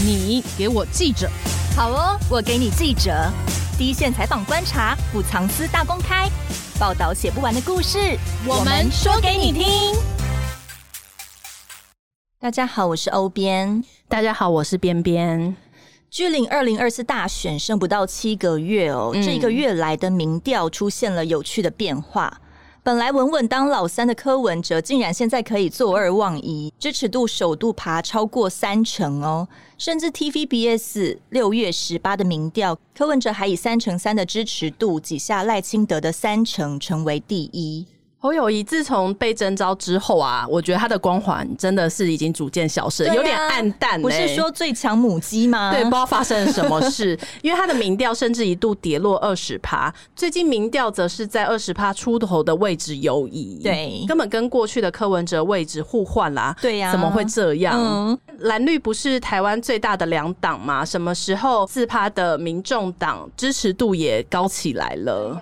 你给我记者，好哦，我给你记者，第一线采访观察，不藏私大公开，报道写不完的故事，我们说给你听。大家好，我是欧编。大家好，我是边边。距离二零二四大选剩不到七个月哦，嗯、这一个月来的民调出现了有趣的变化。本来稳稳当老三的柯文哲，竟然现在可以坐二望一，支持度首度爬超过三成哦，甚至 TVBS 六月十八的民调，柯文哲还以三成三的支持度挤下赖清德的三成，成为第一。侯友谊自从被征召之后啊，我觉得他的光环真的是已经逐渐消失，啊、有点暗淡、欸。不是说最强母鸡吗？对，不知道发生了什么事，因为他的民调甚至一度跌落二十趴，最近民调则是在二十趴出头的位置游移，对，根本跟过去的柯文哲位置互换啦。对呀、啊，怎么会这样？嗯、蓝绿不是台湾最大的两党吗？什么时候四趴的民众党支持度也高起来了？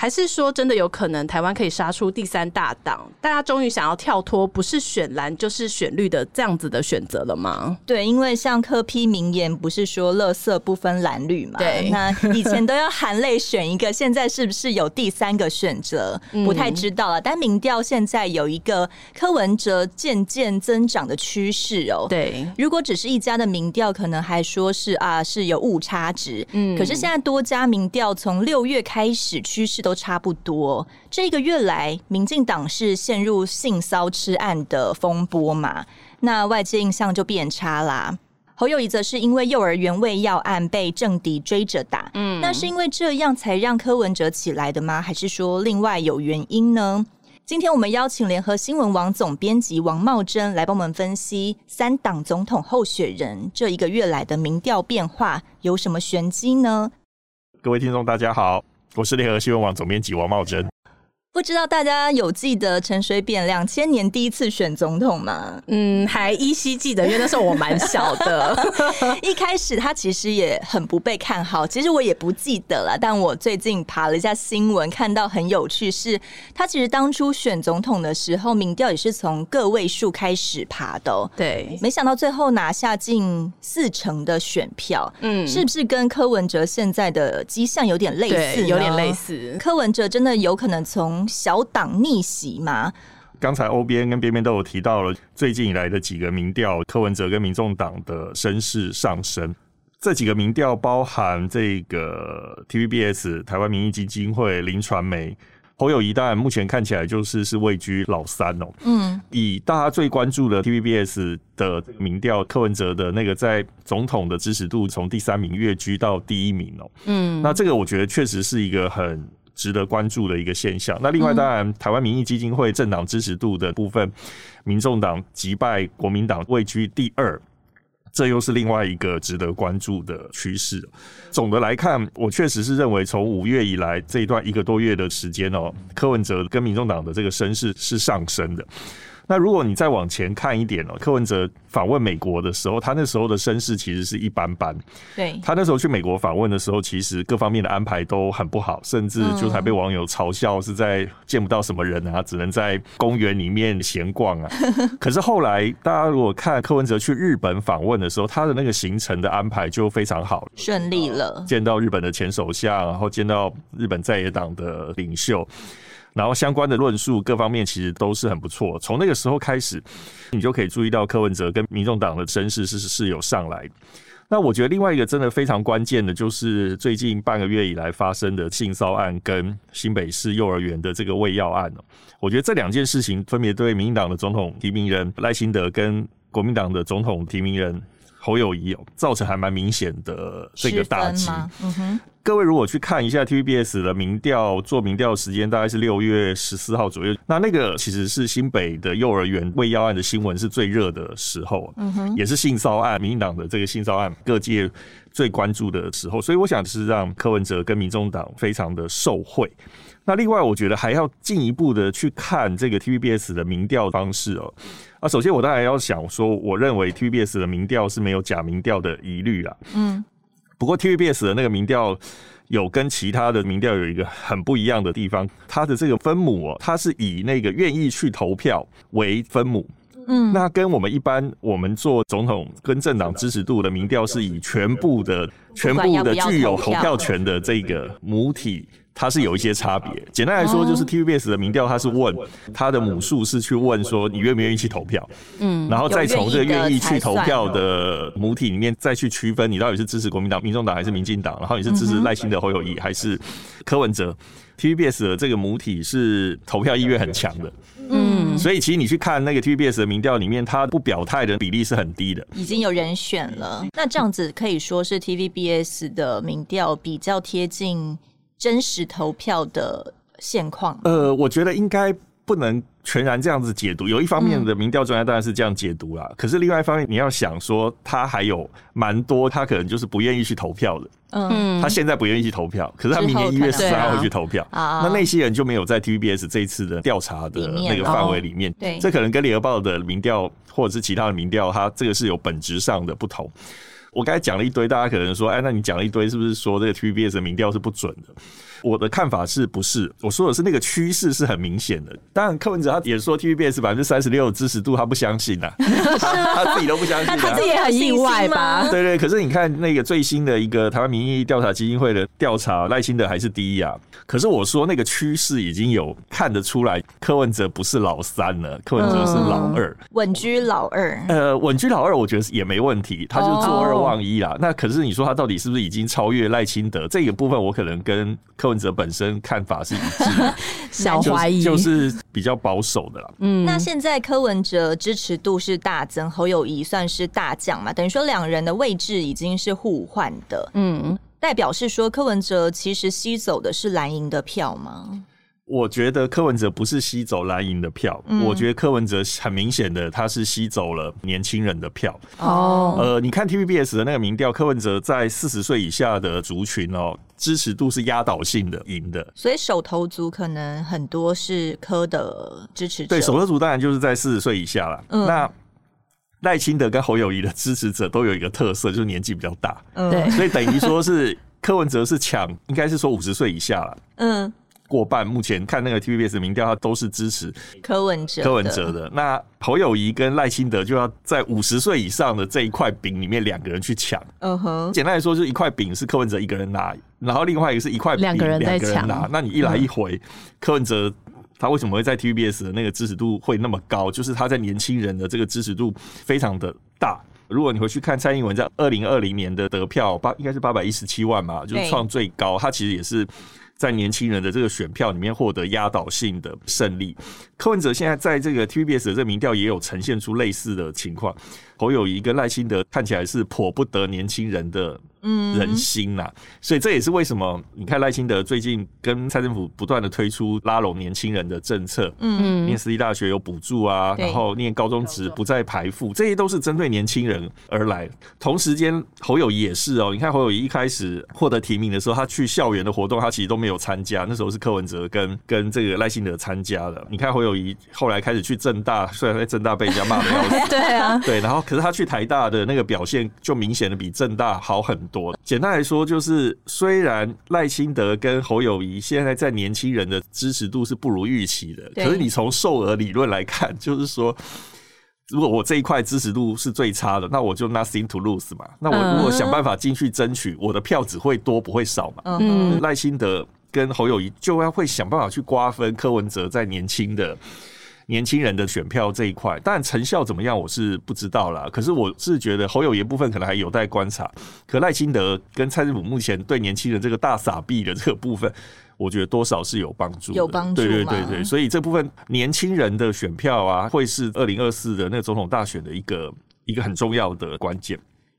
还是说，真的有可能台湾可以杀出第三大党？大家终于想要跳脱不是选蓝就是选绿的这样子的选择了吗？对，因为像柯批名言不是说“垃圾不分蓝绿”嘛？对，那以前都要含泪选一个，现在是不是有第三个选择？不太知道了。但民调现在有一个柯文哲渐渐增长的趋势哦。对，如果只是一家的民调，可能还说是啊是有误差值。嗯，可是现在多家民调从六月开始趋势都差不多。这个月来，民进党是陷入性骚吃案的风波嘛？那外界印象就变差啦。侯友宜则是因为幼儿园喂药案被政敌追着打，嗯，那是因为这样才让柯文哲起来的吗？还是说另外有原因呢？今天我们邀请联合新闻网总编辑王茂珍来帮我们分析三党总统候选人这一个月来的民调变化有什么玄机呢？各位听众，大家好。我是联合新闻网总编辑王茂珍。不知道大家有记得陈水扁两千年第一次选总统吗？嗯，还依稀记得，因为那时候我蛮小的。一开始他其实也很不被看好，其实我也不记得了。但我最近爬了一下新闻，看到很有趣是，是他其实当初选总统的时候，民调也是从个位数开始爬的喔。对，没想到最后拿下近四成的选票。嗯，是不是跟柯文哲现在的迹象有点类似？有点类似。柯文哲真的有可能从小党逆袭吗？刚才欧编跟边边都有提到了，最近以来的几个民调，柯文哲跟民众党的声势上升。这几个民调包含这个 TVBS、台湾民意基金会、林传媒、侯友宜，当然目前看起来就是是位居老三哦。嗯，以大家最关注的 TVBS 的民调，柯文哲的那个在总统的支持度从第三名跃居到第一名哦。嗯，那这个我觉得确实是一个很。值得关注的一个现象。那另外，当然，台湾民意基金会政党支持度的部分，民众党击败国民党位居第二，这又是另外一个值得关注的趋势。总的来看，我确实是认为，从五月以来这一段一个多月的时间哦，柯文哲跟民众党的这个声势是上升的。那如果你再往前看一点哦，柯文哲访问美国的时候，他那时候的身世其实是一般般。对，他那时候去美国访问的时候，其实各方面的安排都很不好，甚至就还被网友嘲笑是在见不到什么人啊，只能在公园里面闲逛啊。可是后来大家如果看柯文哲去日本访问的时候，他的那个行程的安排就非常好，顺利了，见到日本的前首相，然后见到日本在野党的领袖。然后相关的论述各方面其实都是很不错。从那个时候开始，你就可以注意到柯文哲跟民众党的声势是是有上来。那我觉得另外一个真的非常关键的，就是最近半个月以来发生的性骚案跟新北市幼儿园的这个喂药案。我觉得这两件事情分别对民进党的总统提名人赖清德跟国民党的总统提名人侯友宜造成还蛮明显的这个打击。嗯哼。各位如果去看一下 TVBS 的民调，做民调时间大概是六月十四号左右。那那个其实是新北的幼儿园未要案的新闻是最热的时候，嗯哼，也是性骚案，民进党的这个性骚案各界最关注的时候。所以我想是让柯文哲跟民众党非常的受惠。那另外，我觉得还要进一步的去看这个 TVBS 的民调方式哦。啊，首先我当然要想说，我认为 TVBS 的民调是没有假民调的疑虑啊。嗯。不过 TVBS 的那个民调有跟其他的民调有一个很不一样的地方，它的这个分母哦，它是以那个愿意去投票为分母，嗯，那跟我们一般我们做总统跟政党支持度的民调是以全部的全部的具有投票权的这个母体。它是有一些差别。简单来说，就是 TVBS 的民调，它是问它的母数是去问说你愿不愿意去投票，嗯，然后再从这个愿意去投票的母体里面再去区分你到底是支持国民党、民众党还是民进党，然后你是支持赖清德、侯友谊还是柯文哲。TVBS 的这个母体是投票意愿很强的，嗯，所以其实你去看那个 TVBS 的民调里面，它不表态的比例是很低的，已经有人选了。那这样子可以说是 TVBS 的民调比较贴近。真实投票的现况，呃，我觉得应该不能全然这样子解读。有一方面的民调专家当然是这样解读啦，嗯、可是另外一方面你要想说，他还有蛮多他可能就是不愿意去投票的。嗯，他现在不愿意去投票，可是他明年一月十三号会去投票。啊、那那些人就没有在 TVBS 这一次的调查的那个范围里面。对、哦，这可能跟联合报的民调或者是其他的民调，它这个是有本质上的不同。我刚才讲了一堆，大家可能说，哎，那你讲了一堆，是不是说这个 TVBS 的民调是不准的？我的看法是不是？我说的是那个趋势是很明显的。当然，柯文哲他也说 TVBS 百分之三十六的支持度，他不相信呐，他 他自己都不相信，他自己也很意外吧？对对。可是你看那个最新的一个台湾民意调查基金会的调查，赖清德还是第一啊。可是我说那个趋势已经有看得出来，柯文哲不是老三了，柯文哲是老二，稳居老二。呃，稳居老二，我觉得也没问题，他就坐二望一啦。那可是你说他到底是不是已经超越赖清德？这个部分我可能跟柯。柯文哲本身看法是一致的，小怀疑就是比较保守的啦。嗯，那现在柯文哲支持度是大增，侯友谊算是大降嘛？等于说两人的位置已经是互换的。嗯，代表是说柯文哲其实吸走的是蓝营的票吗？我觉得柯文哲不是吸走蓝营的票，嗯、我觉得柯文哲很明显的他是吸走了年轻人的票。哦，呃，你看 TVBS 的那个民调，柯文哲在四十岁以下的族群哦，支持度是压倒性的赢的。所以手头族可能很多是柯的支持者。对，手头族当然就是在四十岁以下了。嗯，那赖清德跟侯友谊的支持者都有一个特色，就是年纪比较大。嗯，对，所以等于说是柯文哲是抢，应该是说五十岁以下了。嗯。过半，目前看那个 TVBS 民调，他都是支持柯文哲。柯文哲的那侯友谊跟赖清德就要在五十岁以上的这一块饼里面两个人去抢。嗯哼，简单来说，就是一块饼是柯文哲一个人拿，然后另外一个是一块饼两个人在抢。那你一来一回，嗯、柯文哲他为什么会在 TVBS 的那个支持度会那么高？就是他在年轻人的这个支持度非常的大。如果你回去看蔡英文在二零二零年的得票八应该是八百一十七万嘛，就是创最高。他其实也是。在年轻人的这个选票里面获得压倒性的胜利。柯文哲现在在这个 TVBS 的这个民调也有呈现出类似的情况。侯友谊跟赖清德看起来是颇不得年轻人的人心呐、啊，嗯、所以这也是为什么你看赖清德最近跟蔡政府不断的推出拉拢年轻人的政策，嗯，念私立大学有补助啊，然后念高中职不再排富，这些都是针对年轻人而来。同时间侯友谊也是哦，你看侯友宜一开始获得提名的时候，他去校园的活动他其实都没有参加，那时候是柯文哲跟跟这个赖清德参加的。你看侯友谊后来开始去政大，虽然在政大被人家骂的要死，对啊，对，然后可是他去台大的那个表现就明显的比政大好很多。简单来说，就是虽然赖清德跟侯友谊现在在年轻人的支持度是不如预期的，可是你从售额理论来看，就是说，如果我这一块支持度是最差的，那我就 nothing to lose 嘛。那我如果想办法进去争取，我的票只会多不会少嘛。嗯，赖清德跟侯友谊就要会想办法去瓜分柯文哲在年轻的。年轻人的选票这一块，当然成效怎么样，我是不知道啦。可是我是觉得侯友宜部分可能还有待观察。可赖清德跟蔡政府目前对年轻人这个大傻逼的这个部分，我觉得多少是有帮助，有帮助。对对对对，所以这部分年轻人的选票啊，会是二零二四的那个总统大选的一个一个很重要的关键。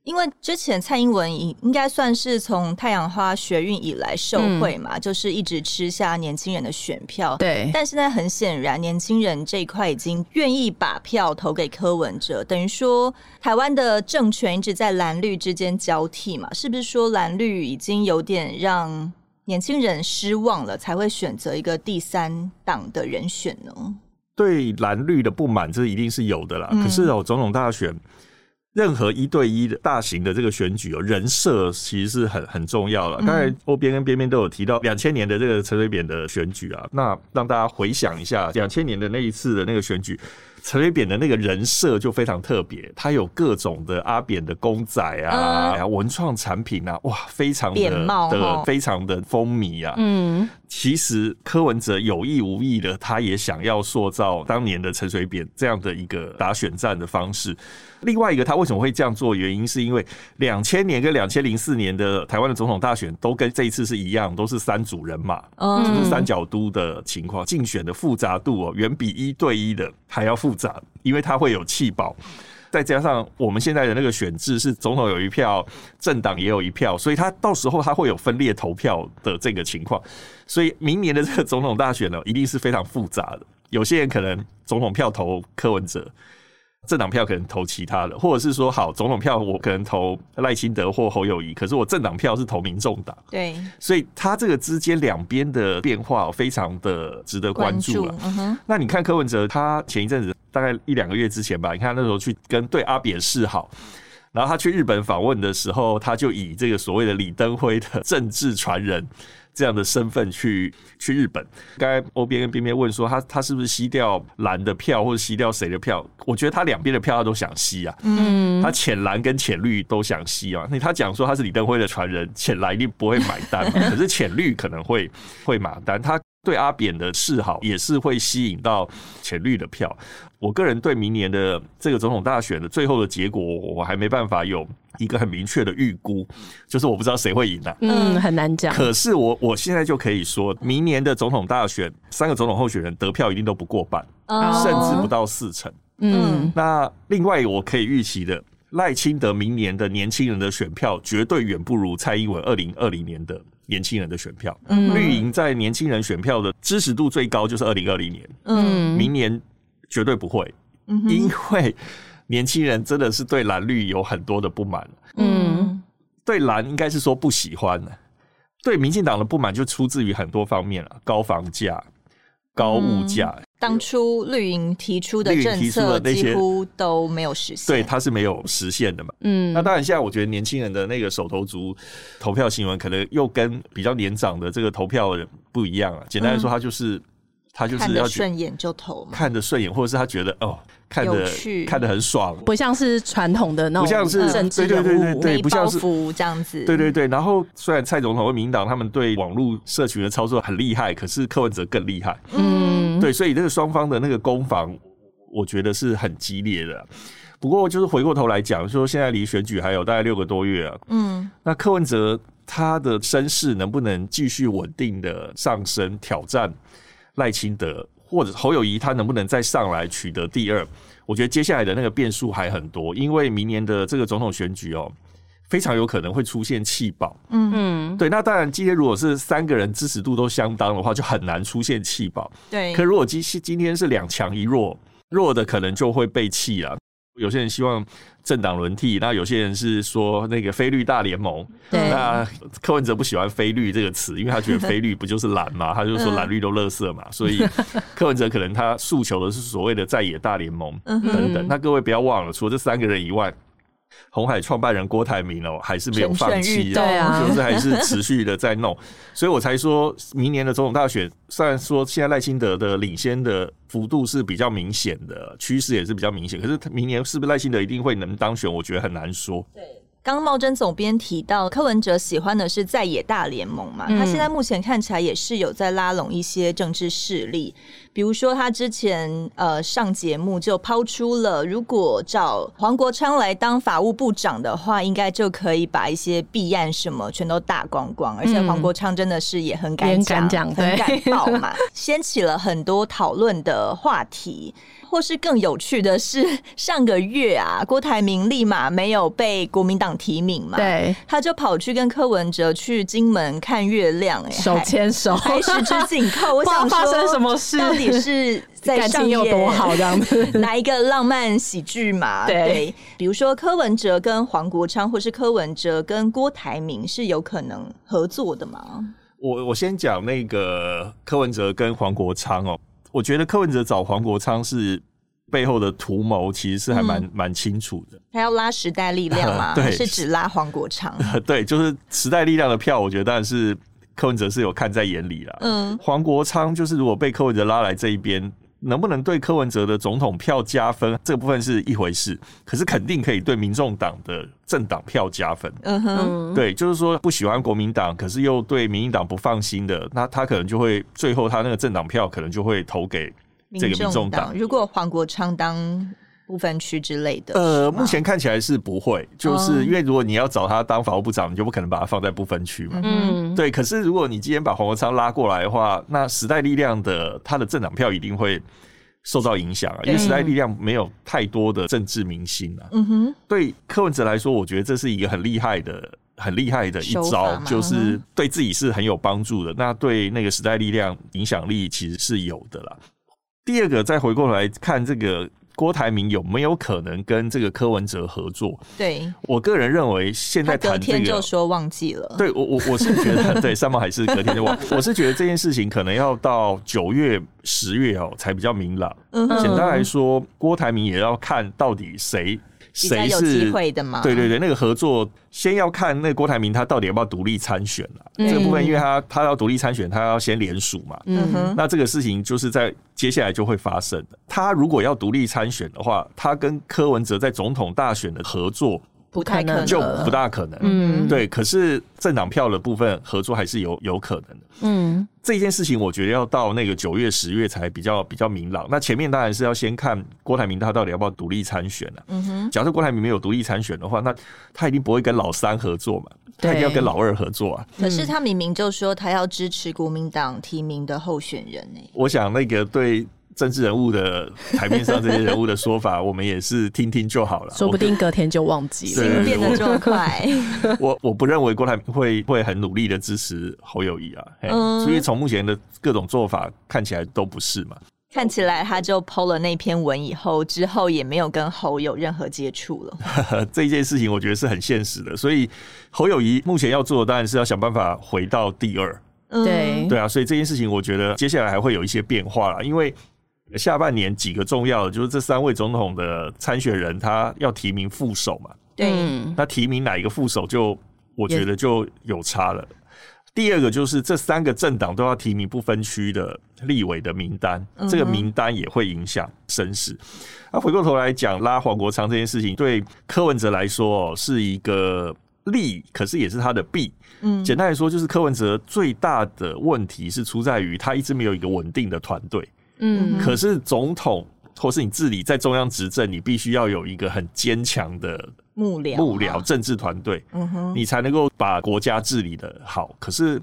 因为之前蔡英文应应该算是从太阳花学运以来受惠嘛，嗯、就是一直吃下年轻人的选票。对，但现在很显然，年轻人这一块已经愿意把票投给柯文哲，等于说台湾的政权一直在蓝绿之间交替嘛，是不是说蓝绿已经有点让年轻人失望了，才会选择一个第三党的人选呢？对蓝绿的不满，这一定是有的啦。嗯、可是哦，总统大选。任何一对一的大型的这个选举哦，人设其实是很很重要了。刚才欧边跟边边都有提到两千年的这个陈水扁的选举啊，那让大家回想一下两千年的那一次的那个选举，陈水扁的那个人设就非常特别，他有各种的阿扁的公仔啊，嗯、文创产品啊，哇，非常的的非常的风靡啊。嗯，其实柯文哲有意无意的，他也想要塑造当年的陈水扁这样的一个打选战的方式。另外一个，他为什么会这样做？原因是因为两千年跟两千零四年的台湾的总统大选都跟这一次是一样，都是三组人马，嗯，就是三角都的情况，竞选的复杂度哦，远比一对一的还要复杂，因为它会有弃保，再加上我们现在的那个选制是总统有一票，政党也有一票，所以他到时候他会有分裂投票的这个情况，所以明年的这个总统大选呢，一定是非常复杂的。有些人可能总统票投柯文哲。政党票可能投其他的，或者是说，好，总统票我可能投赖清德或侯友谊，可是我政党票是投民众党。对，所以他这个之间两边的变化非常的值得关注了。那你看柯文哲，他前一阵子大概一两个月之前吧，你看那时候去跟对阿扁示好，然后他去日本访问的时候，他就以这个所谓的李登辉的政治传人。这样的身份去去日本，刚才欧边跟边边问说他他是不是吸掉蓝的票或者吸掉谁的票？我觉得他两边的票他都想吸啊，嗯，他浅蓝跟浅绿都想吸啊。那他讲说他是李登辉的传人，浅蓝一定不会买单嘛，可是浅绿可能会会买单。他对阿扁的示好也是会吸引到浅绿的票。我个人对明年的这个总统大选的最后的结果，我还没办法有一个很明确的预估，就是我不知道谁会赢啊。嗯，很难讲。可是我我现在就可以说，明年的总统大选，三个总统候选人得票一定都不过半，甚至不到四成。嗯，那另外我可以预期的，赖清德明年的年轻人的选票绝对远不如蔡英文二零二零年的年轻人的选票。嗯，绿营在年轻人选票的支持度最高就是二零二零年。嗯，明年。绝对不会，因为年轻人真的是对蓝绿有很多的不满。嗯，对蓝应该是说不喜欢的，对民进党的不满就出自于很多方面了，高房价、高物价。当初绿营提出的政策几乎都没有实现，对，它是没有实现的嘛。嗯，那当然，现在我觉得年轻人的那个手头族投票行为，可能又跟比较年长的这个投票人不一样啊。简单来说，他就是。他就是要顺眼就投，看着顺眼，或者是他觉得哦，看着看着很爽，不像是传统的那种，不像是政治人物，对对对对，不像是这样子，对对对。然后虽然蔡总统和民进党他们对网络社群的操作很厉害，可是柯文哲更厉害，嗯，对，所以这个双方的那个攻防，我觉得是很激烈的。不过就是回过头来讲，说现在离选举还有大概六个多月啊，嗯，那柯文哲他的声势能不能继续稳定的上升，挑战？赖清德或者侯友谊，他能不能再上来取得第二？我觉得接下来的那个变数还很多，因为明年的这个总统选举哦，非常有可能会出现弃保。嗯嗯，对。那当然，今天如果是三个人支持度都相当的话，就很难出现弃保。对。可如果今今天是两强一弱，弱的可能就会被弃了。有些人希望政党轮替，那有些人是说那个非绿大联盟。对，那柯文哲不喜欢“非绿”这个词，因为他觉得“非绿”不就是蓝嘛？他就说蓝绿都垃圾嘛。所以 柯文哲可能他诉求的是所谓的在野大联盟等等。那各位不要忘了，除了这三个人以外。鸿海创办人郭台铭哦，还是没有放弃，对啊，就是 还是持续的在弄，所以我才说明年的总统大选，虽然说现在赖清德的领先的幅度是比较明显的，趋势也是比较明显，可是明年是不是赖清德一定会能当选？我觉得很难说。对。刚茂贞总编提到，柯文哲喜欢的是在野大联盟嘛？他现在目前看起来也是有在拉拢一些政治势力，比如说他之前呃上节目就抛出了，如果找黄国昌来当法务部长的话，应该就可以把一些弊案什么全都打光光。而且黄国昌真的是也很敢讲，很敢爆嘛，掀起了很多讨论的话题。或是更有趣的是，上个月啊，郭台铭立马没有被国民党提名嘛，对，他就跑去跟柯文哲去金门看月亮，哎，手牵手，还十指紧扣。我想说，发生什么事？到底是 在上演有多好这样子？哪一个浪漫喜剧嘛？对，对，比如说柯文哲跟黄国昌，或是柯文哲跟郭台铭是有可能合作的吗？我我先讲那个柯文哲跟黄国昌哦。我觉得柯文哲找黄国昌是背后的图谋，其实是还蛮蛮、嗯、清楚的。他要拉时代力量嘛？对，是只拉黄国昌。对，就是时代力量的票，我觉得当然是柯文哲是有看在眼里了。嗯，黄国昌就是如果被柯文哲拉来这一边，能不能对柯文哲的总统票加分，这个部分是一回事。可是肯定可以对民众党的政党票加分。嗯哼，对，就是说不喜欢国民党，可是又对民进党不放心的，那他可能就会最后他那个政党票可能就会投给这个民众党。如果黄国昌当不分区之类的，呃，目前看起来是不会，就是因为如果你要找他当法务部长，你就不可能把他放在不分区嘛。嗯，对。可是如果你今天把黄国昌拉过来的话，那时代力量的他的政党票一定会受到影响啊，因为时代力量没有太多的政治明星啊。嗯哼，对柯文哲来说，我觉得这是一个很厉害的、很厉害的一招，就是对自己是很有帮助的。那对那个时代力量影响力其实是有的啦。第二个，再回过来看这个。郭台铭有没有可能跟这个柯文哲合作？对，我个人认为，现在谈这个，隔天就说忘记了。对我，我我是觉得，对，三毛还是隔天就忘。我是觉得这件事情可能要到九月、十月哦才比较明朗。嗯，简单来说，郭台铭也要看到底谁。谁是机会的嘛？对对对，那个合作先要看那个郭台铭他到底要不要独立参选啊？嗯、这个部分，因为他他要独立参选，他要先联署嘛。嗯哼。那这个事情就是在接下来就会发生的。他如果要独立参选的话，他跟柯文哲在总统大选的合作。不太可能，就不大可能。嗯，对。可是政党票的部分合作还是有有可能的。嗯，这件事情我觉得要到那个九月、十月才比较比较明朗。那前面当然是要先看郭台铭他到底要不要独立参选了。嗯哼。假设郭台铭没有独立参选的话，那他一定不会跟老三合作嘛，他一定要跟老二合作啊。可是他明明就说他要支持国民党提名的候选人呢。我想那个对。政治人物的台面上这些人物的说法，我们也是听听就好了。说不定隔天就忘记了，心变得这么快。我我不认为郭台铭会会很努力的支持侯友谊啊，嗯，所以从目前的各种做法看起来都不是嘛。看起来他就 PO 了那篇文以后，之后也没有跟侯有任何接触了。这件事情我觉得是很现实的，所以侯友谊目前要做的当然是要想办法回到第二。对对啊，所以这件事情我觉得接下来还会有一些变化啦，因为。下半年几个重要的就是这三位总统的参选人，他要提名副手嘛？对，那提名哪一个副手，就我觉得就有差了。第二个就是这三个政党都要提名不分区的立委的名单，这个名单也会影响声势。那回过头来讲，拉黄国昌这件事情，对柯文哲来说是一个利，可是也是他的弊。嗯，简单来说，就是柯文哲最大的问题是出在于他一直没有一个稳定的团队。嗯，可是总统或是你治理在中央执政，你必须要有一个很坚强的幕僚、幕僚政治团队，嗯哼，你才能够把国家治理的好。可是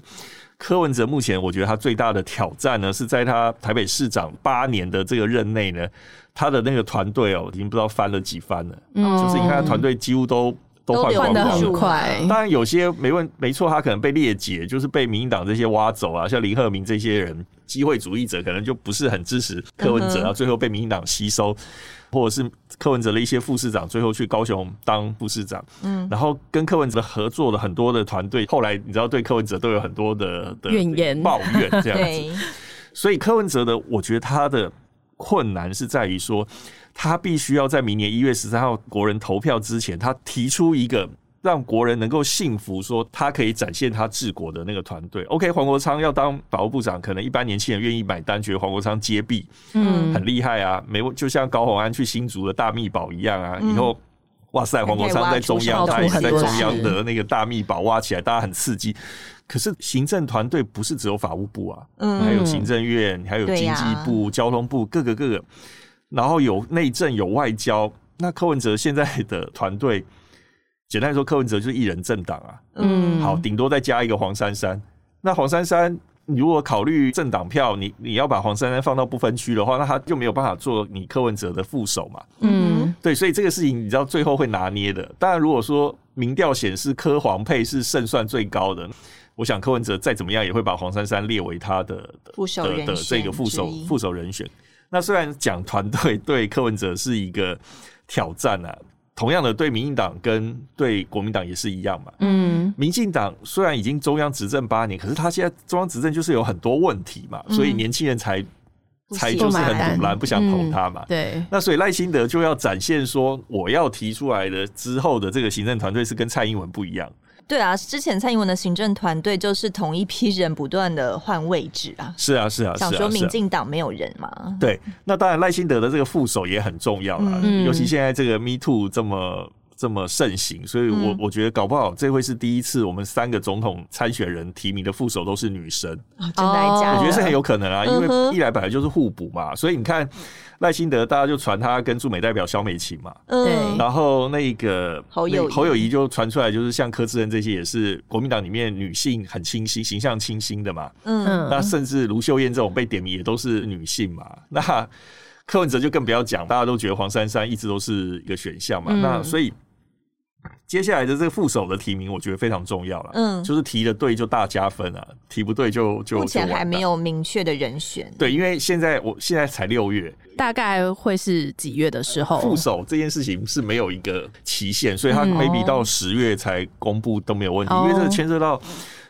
柯文哲目前，我觉得他最大的挑战呢，是在他台北市长八年的这个任内呢，他的那个团队哦，已经不知道翻了几番了。嗯，就是你看他，团队几乎都都换光光很。快，当然有些没问没错，他可能被列解，就是被民进党这些挖走啊，像林鹤明这些人。机会主义者可能就不是很支持柯文哲，然后最后被民进党吸收，或者是柯文哲的一些副市长最后去高雄当副市长，嗯，然后跟柯文哲合作的很多的团队，后来你知道对柯文哲都有很多的怨言抱怨这样子，所以柯文哲的我觉得他的困难是在于说，他必须要在明年一月十三号国人投票之前，他提出一个。让国人能够信服，说他可以展现他治国的那个团队。OK，黄国昌要当法务部长，可能一般年轻人愿意买单，觉得黄国昌接臂，嗯，很厉害啊，没就像高虹安去新竹的大秘宝一样啊。以后，哇塞，黄国昌在中央，他也在中央的那个大秘宝挖起来，大家很刺激。可是行政团队不是只有法务部啊，嗯，还有行政院，还有经济部、交通部，各个各个，然后有内政，有外交。那柯文哲现在的团队。简单来说，柯文哲就是一人政党啊。嗯，好，顶多再加一个黄珊珊。那黄珊珊，你如果考虑政党票，你你要把黄珊珊放到不分区的话，那他就没有办法做你柯文哲的副手嘛。嗯，对，所以这个事情你知道最后会拿捏的。当然，如果说民调显示柯黄配是胜算最高的，我想柯文哲再怎么样也会把黄珊珊列为他的副手的这个副手副手人选。那虽然讲团队 对柯文哲是一个挑战啊。同样的，对民进党跟对国民党也是一样嘛。嗯，民进党虽然已经中央执政八年，可是他现在中央执政就是有很多问题嘛，嗯、所以年轻人才才就是很阻拦，不想投他嘛。嗯、对，那所以赖清德就要展现说，我要提出来的之后的这个行政团队是跟蔡英文不一样。对啊，之前蔡英文的行政团队就是同一批人不断的换位置啊。是啊，是啊，想说民进党没有人嘛？对，那当然赖清德的这个副手也很重要了，嗯、尤其现在这个 Me Too 这么。这么盛行，所以我我觉得搞不好这会是第一次，我们三个总统参选人提名的副手都是女生。哦，真的假的？我觉得是很有可能啊，因为一来本来就是互补嘛，所以你看赖清德，大家就传他跟驻美代表萧美琴嘛，对，然后那个侯友侯友宜就传出来，就是像柯志恩这些也是国民党里面女性很清新、形象清新的嘛，嗯，那甚至卢秀燕这种被点名也都是女性嘛，那柯文哲就更不要讲，大家都觉得黄珊珊一直都是一个选项嘛，那所以。接下来的这个副手的提名，我觉得非常重要了。嗯，就是提的对就大加分啊，提不对就就目前还没有明确的人选。对，因为现在我现在才六月，大概会是几月的时候？副手这件事情是没有一个期限，所以他 maybe 到十月才公布都没有问题，嗯、因为这个牵涉到。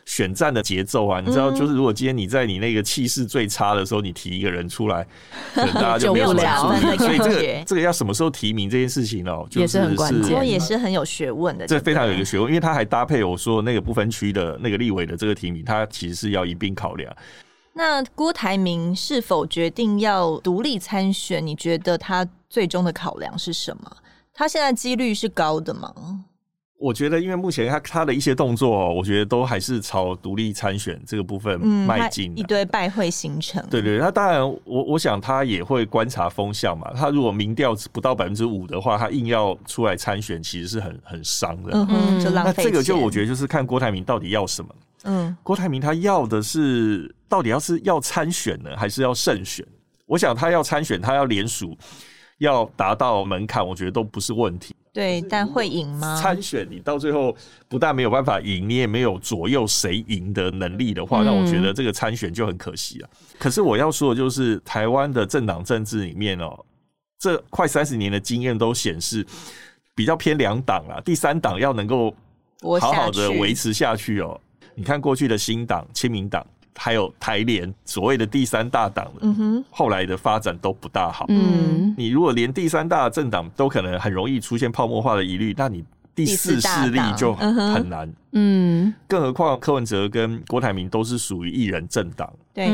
选战的节奏啊，你知道，就是如果今天你在你那个气势最差的时候，你提一个人出来，可能大家 就没有了。所以这个这个要什么时候提名这件事情哦，就是、也是很关键，也是很有学问的。这非常有一个学问，因为他还搭配我说那个不分区的那个立委的这个提名，他其实是要一并考量。那郭台铭是否决定要独立参选？你觉得他最终的考量是什么？他现在几率是高的吗？我觉得，因为目前他他的一些动作，我觉得都还是朝独立参选这个部分迈进、嗯。一堆拜会行程，对对，那当然我，我我想他也会观察风向嘛。他如果民调不到百分之五的话，他硬要出来参选，其实是很很伤的。嗯哼，就浪费。那这个就我觉得就是看郭台铭到底要什么。嗯，郭台铭他要的是到底要是要参选呢，还是要胜选？我想他要参选，他要连署，要达到门槛，我觉得都不是问题。对，但会赢吗？参选你到最后不但没有办法赢，你也没有左右谁赢的能力的话，那、嗯、我觉得这个参选就很可惜了。可是我要说的就是，台湾的政党政治里面哦，这快三十年的经验都显示，比较偏两党啊，第三党要能够好好的维持下去哦。你看过去的新党、亲民党。还有台联所谓的第三大党，嗯哼，后来的发展都不大好。嗯，你如果连第三大政党都可能很容易出现泡沫化的疑虑，那你第四势力就很难。嗯，更何况柯文哲跟郭台铭都是属于一人政党。对，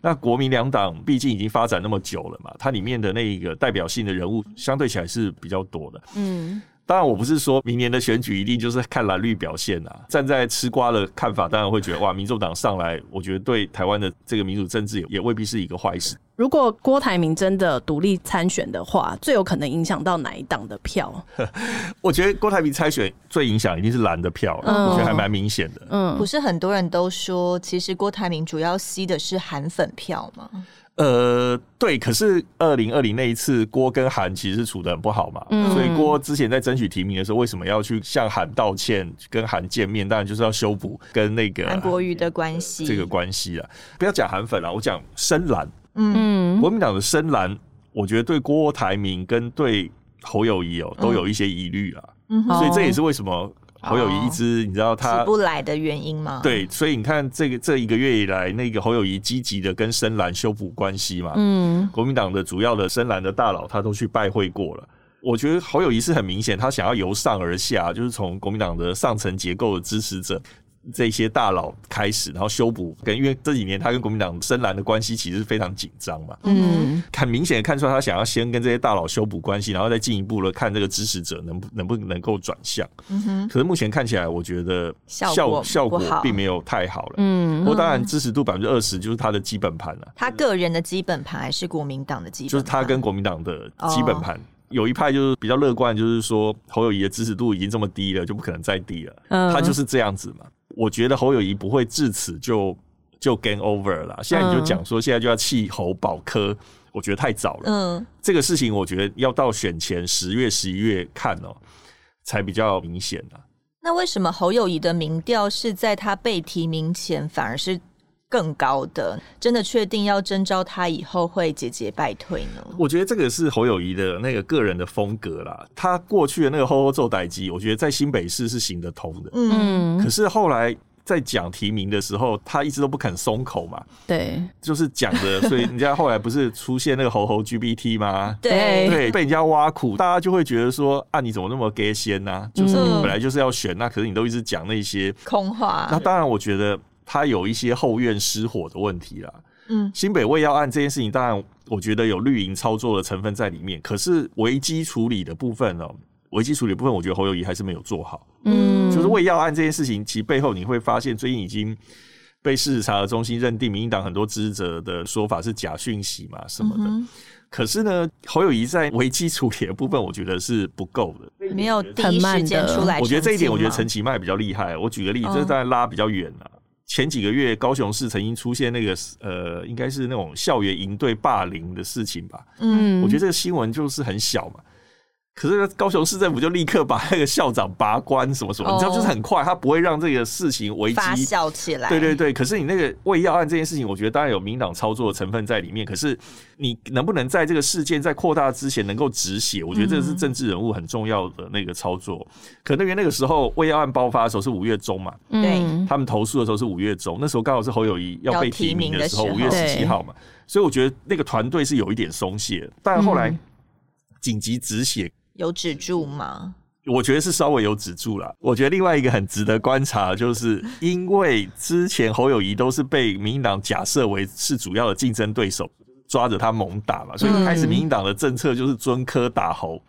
那国民两党毕竟已经发展那么久了嘛，它里面的那一个代表性的人物相对起来是比较多的。嗯。当然，我不是说明年的选举一定就是看蓝绿表现啊。站在吃瓜的看法，当然会觉得哇，民众党上来，我觉得对台湾的这个民主政治也未必是一个坏事。如果郭台铭真的独立参选的话，最有可能影响到哪一党的票？我觉得郭台铭参选最影响一定是蓝的票，嗯、我觉得还蛮明显的。嗯，不是很多人都说，其实郭台铭主要吸的是韩粉票吗？呃，对，可是二零二零那一次，郭跟韩其实是处的很不好嘛，嗯、所以郭之前在争取提名的时候，为什么要去向韩道歉，跟韩见面？当然就是要修补跟那个韩国瑜的关系，这个关系啊。不要讲韩粉了，我讲深蓝。嗯，国民党的深蓝，我觉得对郭台铭跟对侯友谊哦，都有一些疑虑啊。嗯，所以这也是为什么。侯友谊一直，你知道他起不来的原因吗？对，所以你看这个这一个月以来，那个侯友谊积极的跟深蓝修补关系嘛。嗯，国民党的主要的深蓝的大佬，他都去拜会过了。我觉得侯友谊是很明显，他想要由上而下，就是从国民党的上层结构的支持者。这些大佬开始，然后修补跟，因为这几年他跟国民党深蓝的关系其实非常紧张嘛，嗯，很明显的看出来他想要先跟这些大佬修补关系，然后再进一步的看这个支持者能不能不能够转向，嗯哼，可是目前看起来，我觉得效果效果并没有太好了，嗯，不过当然支持度百分之二十就是他的基本盘了，他个人的基本盘还是国民党的基本，就是他跟国民党的基本盘。有一派就是比较乐观，就是说侯友谊的支持度已经这么低了，就不可能再低了。嗯，他就是这样子嘛。我觉得侯友谊不会至此就就 game over 了。现在你就讲说现在就要弃侯保科，我觉得太早了。嗯，这个事情我觉得要到选前十月、十一月看哦，才比较明显啊。那为什么侯友谊的民调是在他被提名前反而是？更高的，真的确定要征召他以后会节节败退呢？我觉得这个是侯友谊的那个个人的风格啦。他过去的那个吼吼做代志，我觉得在新北市是行得通的。嗯，可是后来在讲提名的时候，他一直都不肯松口嘛，对，就是讲的，所以人家后来不是出现那个猴猴 GPT 吗？对对，被人家挖苦，大家就会觉得说啊，你怎么那么给先呢？就是你本来就是要选，那可是你都一直讲那些空话。那当然，我觉得他有一些后院失火的问题啦。嗯，新北卫药案这件事情，当然我觉得有绿营操作的成分在里面，可是危机处理的部分呢？危机处理部分，我觉得侯友谊还是没有做好。嗯，就是卫药案这件事情，其背后你会发现，最近已经被事实查核中心认定，民进党很多支持者的说法是假讯息嘛什么的。嗯、可是呢，侯友谊在危机处理的部分，我觉得是不够的，没有第一时间出来。我觉得这一点，我觉得陈其迈比较厉害。我举个例子，这当然拉比较远了。嗯、前几个月，高雄市曾经出现那个呃，应该是那种校园营队霸凌的事情吧？嗯，我觉得这个新闻就是很小嘛。可是高雄市政府就立刻把那个校长拔关，什么什么，你知道，就是很快，他不会让这个事情危机发酵起来。对对对。可是你那个胃药案这件事情，我觉得当然有民党操作的成分在里面。可是你能不能在这个事件在扩大之前能够止血？我觉得这是政治人物很重要的那个操作。可能因为那个时候胃药案爆发的时候是五月中嘛，对，他们投诉的时候是五月中，那时候刚好是侯友谊要被提名的时候，五月十七号嘛，所以我觉得那个团队是有一点松懈。但后来紧急止血。有止住吗？我觉得是稍微有止住了。我觉得另外一个很值得观察，就是 因为之前侯友谊都是被民进党假设为是主要的竞争对手，抓着他猛打嘛，所以开始民进党的政策就是尊科打侯，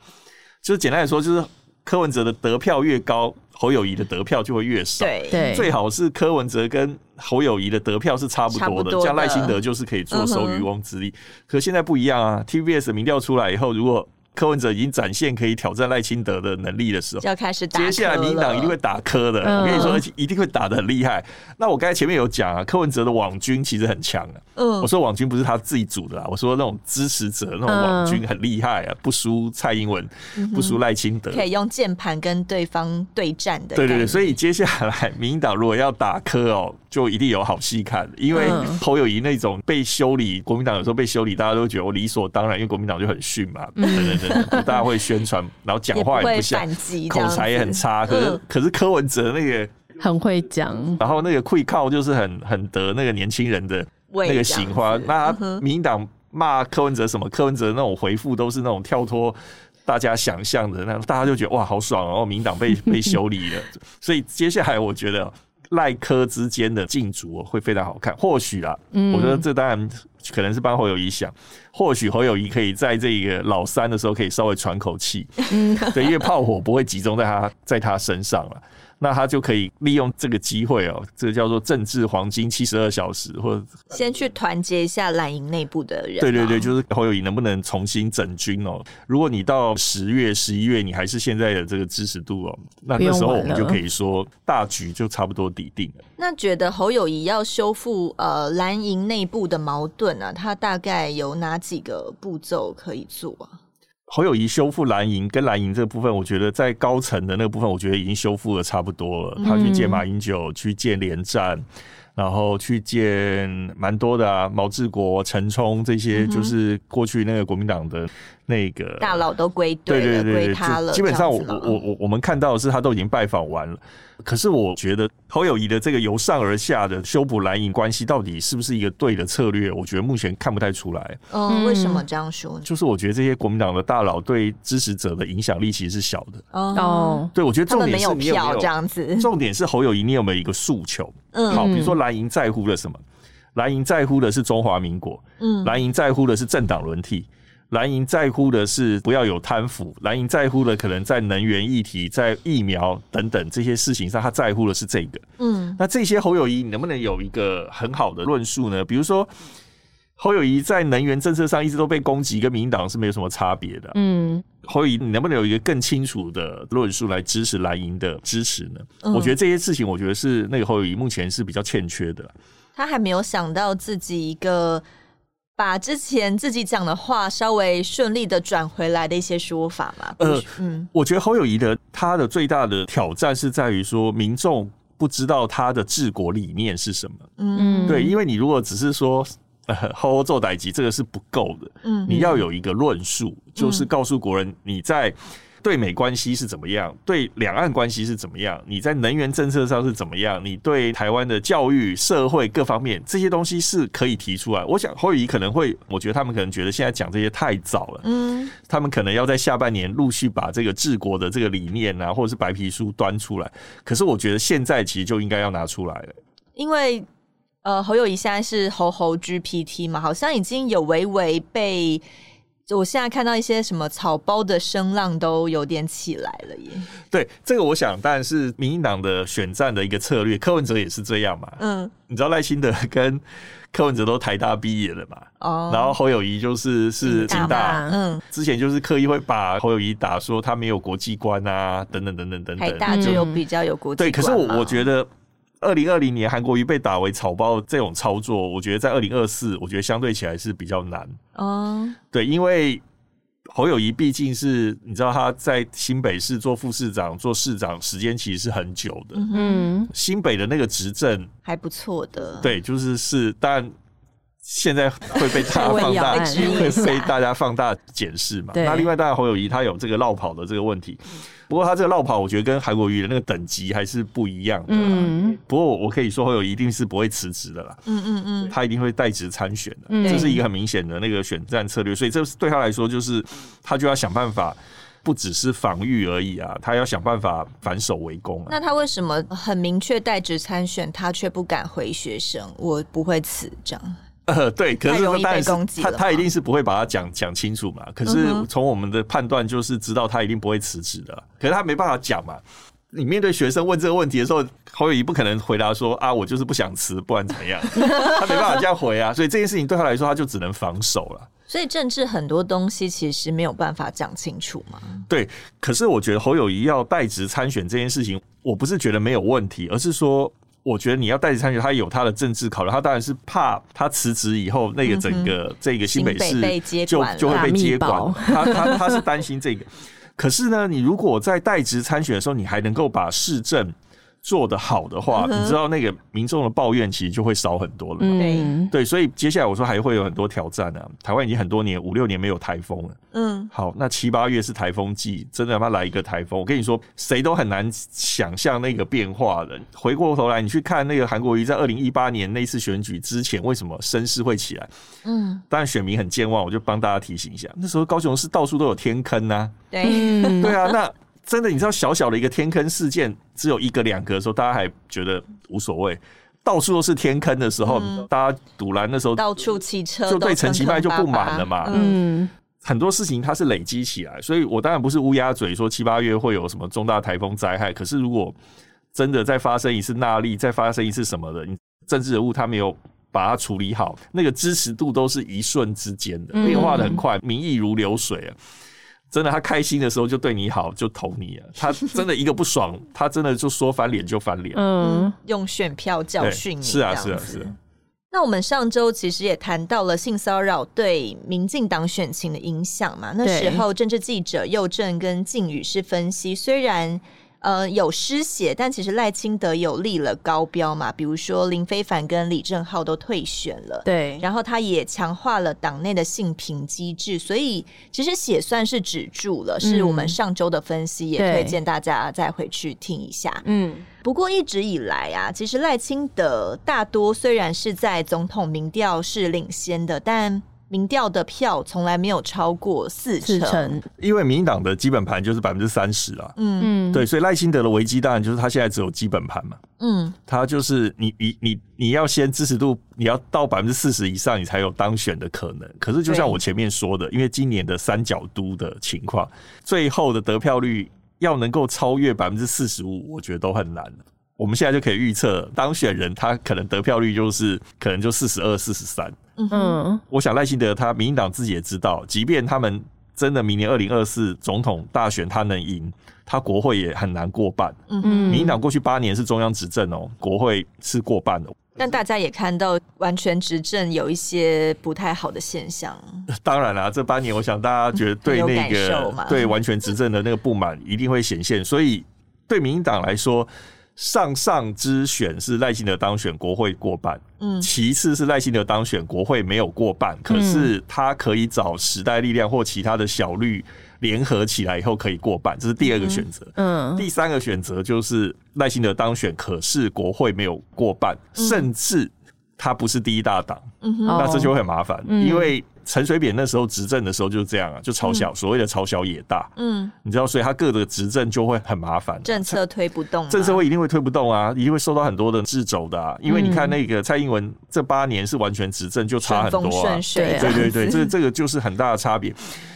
就是简单来说，就是柯文哲的得票越高，侯友谊的得票就会越少。对，最好是柯文哲跟侯友谊的得票是差不多的，这样赖清德就是可以坐收渔翁之利。可现在不一样啊，TVBS 民调出来以后，如果柯文哲已经展现可以挑战赖清德的能力的时候，就要开始打。接下来民进党一定会打柯的，嗯、我跟你说，一定会打的很厉害。那我刚才前面有讲啊，柯文哲的网军其实很强啊。嗯，我说网军不是他自己组的啊，我说那种支持者那种网军很厉害啊，不输蔡英文，不输赖清德，可以用键盘跟对方对战的。对对对，所以接下来民进党如果要打柯哦，就一定有好戏看。因为侯友谊那种被修理，国民党有时候被修理，大家都觉得我理所当然，因为国民党就很逊嘛。嗯不大会宣传，然后讲话也不像，口才也很差。可是可是柯文哲那个很会讲，然后那个会靠就是很很得那个年轻人的那个喜欢。那民进党骂柯文哲什么？柯文哲那种回复都是那种跳脱大家想象的，那大家就觉得哇好爽哦，民进党被被修理了。所以接下来我觉得赖柯之间的竞逐会非常好看。或许啊，我觉得这当然。可能是帮侯友谊想，或许侯友谊可以在这个老三的时候可以稍微喘口气，嗯，对，因为炮火不会集中在他在他身上了。那他就可以利用这个机会哦，这个叫做政治黄金七十二小时，或者先去团结一下蓝营内部的人。对对对，就是侯友谊能不能重新整军哦？如果你到十月、十一月你还是现在的这个支持度哦，那那时候我们就可以说大局就差不多底定了。那觉得侯友谊要修复呃蓝营内部的矛盾啊，他大概有哪几个步骤可以做啊？侯友谊修复蓝营跟蓝营这个部分，我觉得在高层的那个部分，我觉得已经修复的差不多了。他去见马英九，去见连战，然后去见蛮多的啊，毛治国、陈冲这些，就是过去那个国民党的那个大佬都归队了，对对对，归他了。基本上我，我我我我们看到的是，他都已经拜访完了。可是我觉得侯友谊的这个由上而下的修补蓝营关系，到底是不是一个对的策略？我觉得目前看不太出来。嗯，为什么这样说呢？就是我觉得这些国民党的大佬对支持者的影响力其实是小的。哦，对，我觉得重点是你有没有这样子。重点是侯友谊，你有没有一个诉求？嗯，好，比如说蓝营在乎了什么？蓝营在乎的是中华民国。嗯，蓝营在乎的是政党轮替。蓝营在乎的是不要有贪腐，蓝营在乎的可能在能源议题、在疫苗等等这些事情上，他在乎的是这个。嗯，那这些侯友谊，你能不能有一个很好的论述呢？比如说，侯友谊在能源政策上一直都被攻击，跟民进党是没有什么差别的。嗯，侯友谊，你能不能有一个更清楚的论述来支持蓝营的支持呢？嗯，我觉得这些事情，我觉得是那个侯友谊目前是比较欠缺的。他还没有想到自己一个。把之前自己讲的话稍微顺利的转回来的一些说法嘛？呃，嗯，我觉得侯友宜的他的最大的挑战是在于说，民众不知道他的治国理念是什么。嗯，对，因为你如果只是说呃，好好做代级，这个是不够的。嗯，你要有一个论述，就是告诉国人你在对美关系是怎么样，对两岸关系是怎么样，你在能源政策上是怎么样，你对台湾的教育、社会各方面这些东西是可以提出来。我想侯友宜可能会，我觉得他们可能觉得现在讲这些太早了，嗯，他们可能要在下半年陆续把这个治国的这个理念啊，或者是白皮书端出来。可是我觉得现在其实就应该要拿出来了，因为。呃，侯友谊现在是侯侯 GPT 嘛，好像已经有微微被，就我现在看到一些什么草包的声浪都有点起来了耶。对，这个我想当然是民进党的选战的一个策略，柯文哲也是这样嘛。嗯，你知道赖清德跟柯文哲都台大毕业了嘛？哦，然后侯友谊就是是清大，嗯，之前就是刻意会把侯友谊打说他没有国际观啊，等等等等等等。台大就有比较有国际观。对，可是我我觉得。二零二零年韩国瑜被打为草包这种操作，我觉得在二零二四，我觉得相对起来是比较难。哦，对，因为侯友宜毕竟是你知道他在新北市做副市长、做市长时间其实是很久的。嗯，新北的那个执政还不错的。对，就是是，但现在会被大家放大，会被大家放大检视嘛。那另外，当然侯友宜他有这个落跑的这个问题。不过他这个落跑，我觉得跟韩国瑜的那个等级还是不一样的。嗯，不过我可以说，侯友一定是不会辞职的啦。嗯嗯嗯，他一定会代职参选的，嗯、这是一个很明显的那个选战策略。所以这对他来说，就是他就要想办法，不只是防御而已啊，他要想办法反守为攻啊。那他为什么很明确代职参选，他却不敢回学生？我不会辞这样。呃，对，可是他他他一定是不会把它讲讲清楚嘛。可是从我们的判断，就是知道他一定不会辞职的。可是他没办法讲嘛。你面对学生问这个问题的时候，侯友谊不可能回答说啊，我就是不想辞，不然怎么样？他没办法这样回啊。所以这件事情对他来说，他就只能防守了。所以政治很多东西其实没有办法讲清楚嘛。对，可是我觉得侯友谊要代职参选这件事情，我不是觉得没有问题，而是说。我觉得你要代职参选，他有他的政治考虑，他当然是怕他辞职以后那个整个这个新北市就就会被接管，他他他是担心这个。可是呢，你如果在代职参选的时候，你还能够把市政做得好的话，你知道那个民众的抱怨其实就会少很多了。嗯，对，所以接下来我说还会有很多挑战啊。台湾已经很多年五六年没有台风了。嗯，好，那七八月是台风季，真的要来一个台风，我跟你说，谁都很难想象那个变化的。回过头来，你去看那个韩国瑜在二零一八年那次选举之前，为什么声势会起来？嗯，当然选民很健忘，我就帮大家提醒一下，那时候高雄市到处都有天坑呐。对，对啊，那。真的，你知道小小的一个天坑事件，只有一个两个的时候，大家还觉得无所谓。到处都是天坑的时候，嗯、大家堵拦的时候，到处汽车就对陈其迈就不满了嘛。嗯，很多事情它是累积起来，所以我当然不是乌鸦嘴说七八月会有什么重大台风灾害。可是如果真的再发生一次纳利，再发生一次什么的，你政治人物他没有把它处理好，那个支持度都是一瞬之间的，变化的很快，民意如流水啊。真的，他开心的时候就对你好，就投你了。他真的一个不爽，他真的就说翻脸就翻脸。嗯，用选票教训你。是啊，是啊，是啊。那我们上周其实也谈到了性骚扰对民进党选情的影响嘛。那时候政治记者佑正跟靖宇是分析，虽然。呃，有失血，但其实赖清德有立了高标嘛，比如说林非凡跟李正浩都退选了，对，然后他也强化了党内的性平机制，所以其实血算是止住了，是我们上周的分析，也推荐大家再回去听一下。嗯，不过一直以来啊，其实赖清德大多虽然是在总统民调是领先的，但民调的票从来没有超过四成，因为民进党的基本盘就是百分之三十啊。嗯嗯，对，所以赖清德的危机当然就是他现在只有基本盘嘛。嗯，他就是你你你你要先支持度你要到百分之四十以上，你才有当选的可能。可是就像我前面说的，因为今年的三角都的情况，最后的得票率要能够超越百分之四十五，我觉得都很难。我们现在就可以预测，当选人他可能得票率就是可能就四十二、四十三。嗯，我想赖幸德他民进党自己也知道，即便他们真的明年二零二四总统大选他能赢，他国会也很难过半。嗯嗯，民进党过去八年是中央执政哦，国会是过半的。但大家也看到完全执政有一些不太好的现象。当然啦，这八年我想大家觉得对那个对完全执政的那个不满一定会显现，所以对民进党来说。上上之选是赖幸德当选，国会过半。嗯，其次是赖幸德当选，国会没有过半，可是他可以找时代力量或其他的小绿联合起来以后可以过半，这是第二个选择。嗯，第三个选择就是赖幸德当选，可是国会没有过半，甚至他不是第一大党，那这就会很麻烦，因为。陈水扁那时候执政的时候就是这样啊，就朝小、嗯、所谓的朝小野大，嗯，你知道，所以他各个执政就会很麻烦，政策推不动，政策会一定会推不动啊，一定会受到很多的掣肘的啊，因为你看那个蔡英文这八年是完全执政，就差很多啊，对对对，这这个就是很大的差别。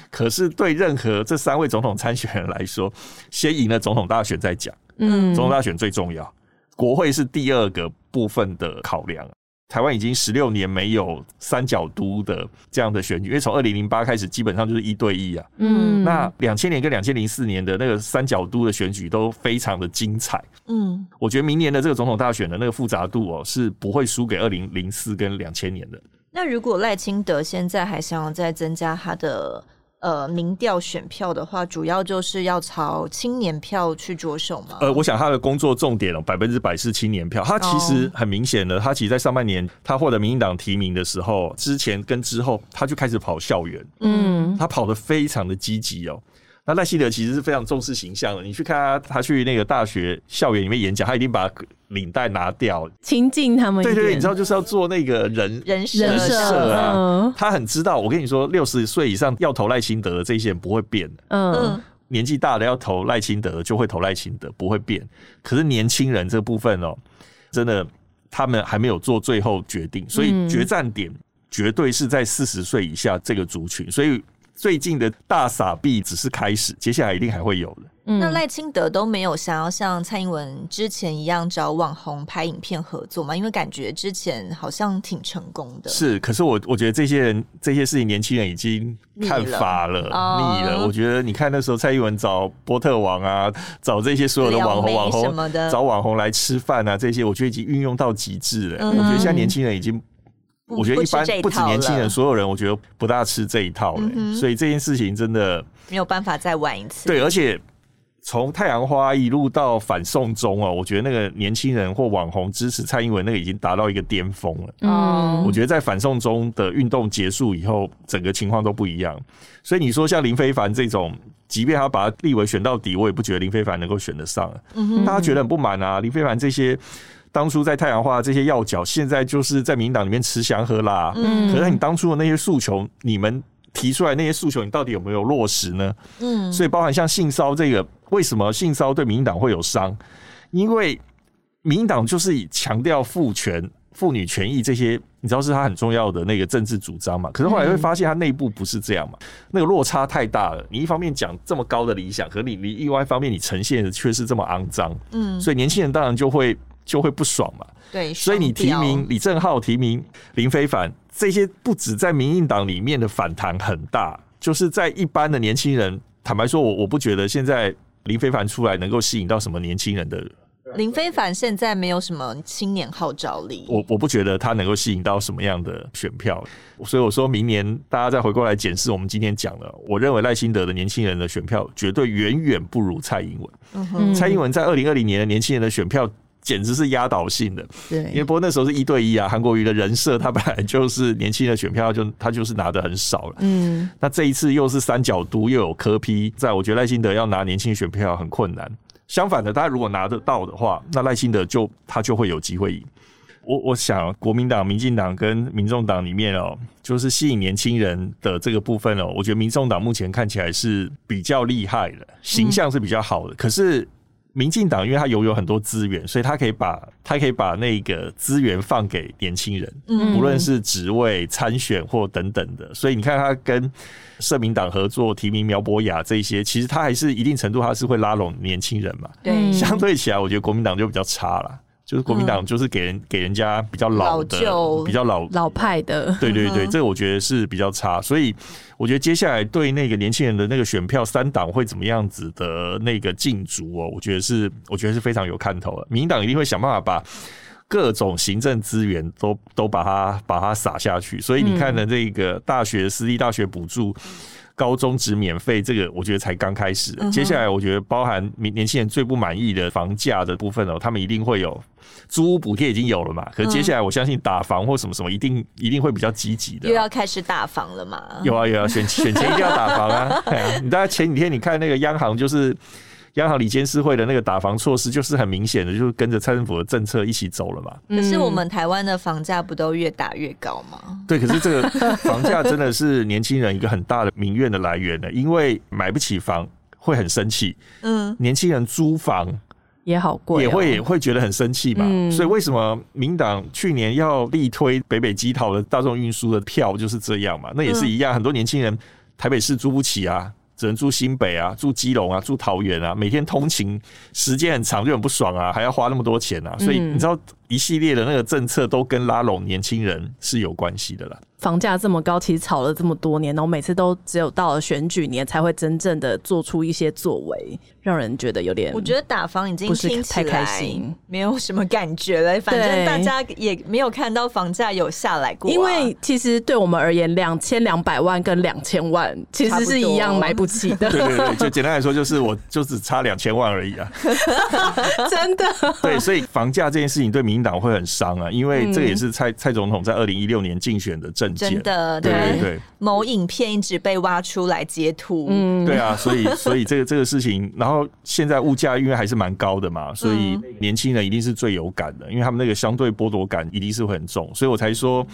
可是对任何这三位总统参选人来说，先赢了总统大选再讲，嗯，总统大选最重要，国会是第二个部分的考量。台湾已经十六年没有三角都的这样的选举，因为从二零零八开始，基本上就是一对一啊。嗯，那两千年跟两千零四年的那个三角都的选举都非常的精彩。嗯，我觉得明年的这个总统大选的那个复杂度哦，是不会输给二零零四跟两千年的。那如果赖清德现在还想要再增加他的？呃，民调选票的话，主要就是要朝青年票去着手嘛。呃，我想他的工作重点哦，百分之百是青年票。他其实很明显的，他其实在上半年他获得民进党提名的时候，之前跟之后，他就开始跑校园。嗯，他跑得非常的积极哦。那赖希德其实是非常重视形象的。你去看他，他去那个大学校园里面演讲，他一定把领带拿掉，亲近他们。对对对，你知道就是要做那个人人设人设啊。他很知道，我跟你说，六十岁以上要投赖清德的这些人不会变的。嗯，年纪大的要投赖清德的就会投赖清德，不会变。可是年轻人这部分哦，真的他们还没有做最后决定，所以决战点绝对是在四十岁以下这个族群，所以。最近的大傻币只是开始，接下来一定还会有的。嗯，那赖清德都没有想要像蔡英文之前一样找网红拍影片合作吗？因为感觉之前好像挺成功的。是，可是我我觉得这些人这些事情，年轻人已经看乏了，腻了，腻了。我觉得你看那时候蔡英文找波特王啊，找这些所有的网红网红什么的，找网红来吃饭啊，这些我觉得已经运用到极致了。嗯、我觉得现在年轻人已经。我觉得一般不止年轻人，所有人我觉得不大吃这一套了，嗯、所以这件事情真的没有办法再玩一次。对，而且从太阳花一路到反送中哦，我觉得那个年轻人或网红支持蔡英文那个已经达到一个巅峰了。嗯，我觉得在反送中的运动结束以后，整个情况都不一样。所以你说像林非凡这种，即便他把他立委选到底，我也不觉得林非凡能够选得上。嗯哼，大家觉得很不满啊，林非凡这些。当初在太阳花这些要角，现在就是在民党里面吃香喝辣。嗯，可是你当初的那些诉求，你们提出来那些诉求，你到底有没有落实呢？嗯，所以包含像性骚这个，为什么性骚对民党会有伤？因为民党就是以强调父权、妇女权益这些，你知道是他很重要的那个政治主张嘛？可是后来会发现他内部不是这样嘛，那个落差太大了。你一方面讲这么高的理想，可你你另外一方面你呈现的却是这么肮脏。嗯，所以年轻人当然就会。就会不爽嘛，对，所以你提名李正浩，提名林非凡，这些不止在民进党里面的反弹很大，就是在一般的年轻人，坦白说，我我不觉得现在林非凡出来能够吸引到什么年轻人的。林非凡现在没有什么青年号召力，我我不觉得他能够吸引到什么样的选票，所以我说明年大家再回过来检视我们今天讲的，我认为赖清德的年轻人的选票绝对远远不如蔡英文。嗯，蔡英文在二零二零年的年轻人的选票。简直是压倒性的，对，因为不过那时候是一对一啊，韩国瑜的人设他本来就是年轻的选票就他就是拿的很少了，嗯，那这一次又是三角都又有柯 P，在我觉得赖清德要拿年轻选票很困难。相反的，他如果拿得到的话，那赖清德就他就会有机会赢。我我想国民党、民进党跟民众党里面哦，就是吸引年轻人的这个部分哦，我觉得民众党目前看起来是比较厉害的，形象是比较好的，可是。民进党因为他拥有很多资源，所以他可以把他可以把那个资源放给年轻人，嗯，无论是职位参选或等等的。所以你看他跟社民党合作提名苗博雅这些，其实他还是一定程度他是会拉拢年轻人嘛。对，相对起来，我觉得国民党就比较差了。就是国民党就是给人、嗯、给人家比较老的、老比较老老派的，对对对，这个我觉得是比较差。所以我觉得接下来对那个年轻人的那个选票，三党会怎么样子的那个竞逐哦？我觉得是，我觉得是非常有看头的。民进党一定会想办法把各种行政资源都都把它把它撒下去。所以你看的这个大学私立大学补助。高中职免费，这个我觉得才刚开始。接下来我觉得包含年年轻人最不满意的房价的部分哦，他们一定会有租屋补贴已经有了嘛，可是接下来我相信打房或什么什么一定一定会比较积极的，又要开始打房了嘛？有啊有啊，选选前一定要打房啊！哎呀，你大概前几天你看那个央行就是。央行理监事会的那个打房措施，就是很明显的，就是跟着蔡政府的政策一起走了嘛。可是我们台湾的房价不都越打越高吗？对，可是这个房价真的是年轻人一个很大的民怨的来源呢，因为买不起房会很生气。嗯，年轻人租房也好贵，也会也会觉得很生气嘛。所以为什么民党去年要力推北北基桃的大众运输的票就是这样嘛？那也是一样，很多年轻人台北市租不起啊。只能住新北啊，住基隆啊，住桃园啊，每天通勤时间很长，就很不爽啊，还要花那么多钱啊，所以你知道一系列的那个政策都跟拉拢年轻人是有关系的啦。房价这么高，其实炒了这么多年，然后每次都只有到了选举年才会真正的做出一些作为，让人觉得有点。我觉得打房已经不是太开心，没有什么感觉了。反正大家也没有看到房价有下来过啊。因为其实对我们而言，两千两百万跟两千万其实是一样买不起的。对对对，就简单来说，就是我就只差两千万而已啊。真的。对，所以房价这件事情对民进党会很伤啊，因为这个也是蔡蔡总统在二零一六年竞选的政。真的，对对对，某影片一直被挖出来截图，嗯，对啊，所以 所以这个这个事情，然后现在物价因为还是蛮高的嘛，所以年轻人一定是最有感的，因为他们那个相对剥夺感一定是会很重，所以我才说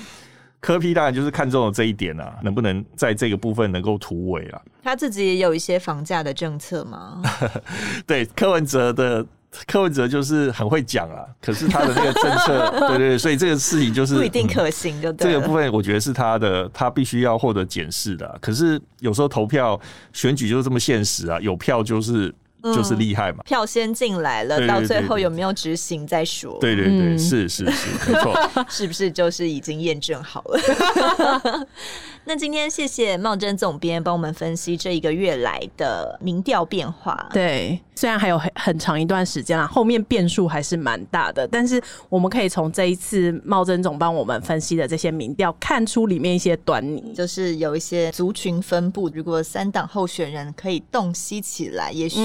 柯 P 当然就是看中了这一点啊，能不能在这个部分能够突围啊？他自己也有一些房价的政策吗？对，柯文哲的。柯文哲就是很会讲啊，可是他的那个政策，对对对，所以这个事情就是不一定可行的。这个部分我觉得是他的，他必须要获得检视的。可是有时候投票选举就是这么现实啊，有票就是就是厉害嘛。票先进来了，到最后有没有执行再说。对对对，是是是，没错。是不是就是已经验证好了？那今天谢谢茂贞总编帮我们分析这一个月来的民调变化。对，虽然还有很很长一段时间啦，后面变数还是蛮大的，但是我们可以从这一次茂贞总帮我们分析的这些民调看出里面一些端倪，就是有一些族群分布。如果三党候选人可以洞悉起来，也许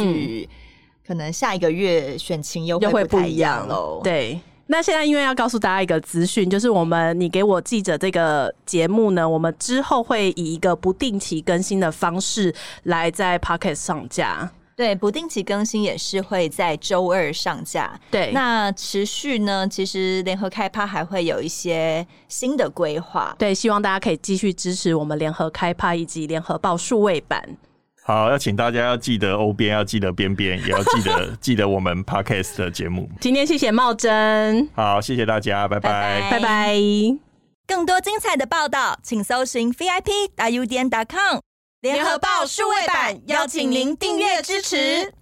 可能下一个月选情又会不太一样喽。对。那现在因为要告诉大家一个资讯，就是我们你给我记者这个节目呢，我们之后会以一个不定期更新的方式来在 Podcast 上架。对，不定期更新也是会在周二上架。对，那持续呢，其实联合开趴还会有一些新的规划。对，希望大家可以继续支持我们联合开趴以及联合报数位版。好，要请大家要记得欧边，要记得边边，也要记得 记得我们 Podcast 的节目。今天谢谢茂真，好，谢谢大家，拜拜，拜拜。更多精彩的报道，请搜寻 VIP 大 U 点 com 联合报数位版，邀请您订阅支持。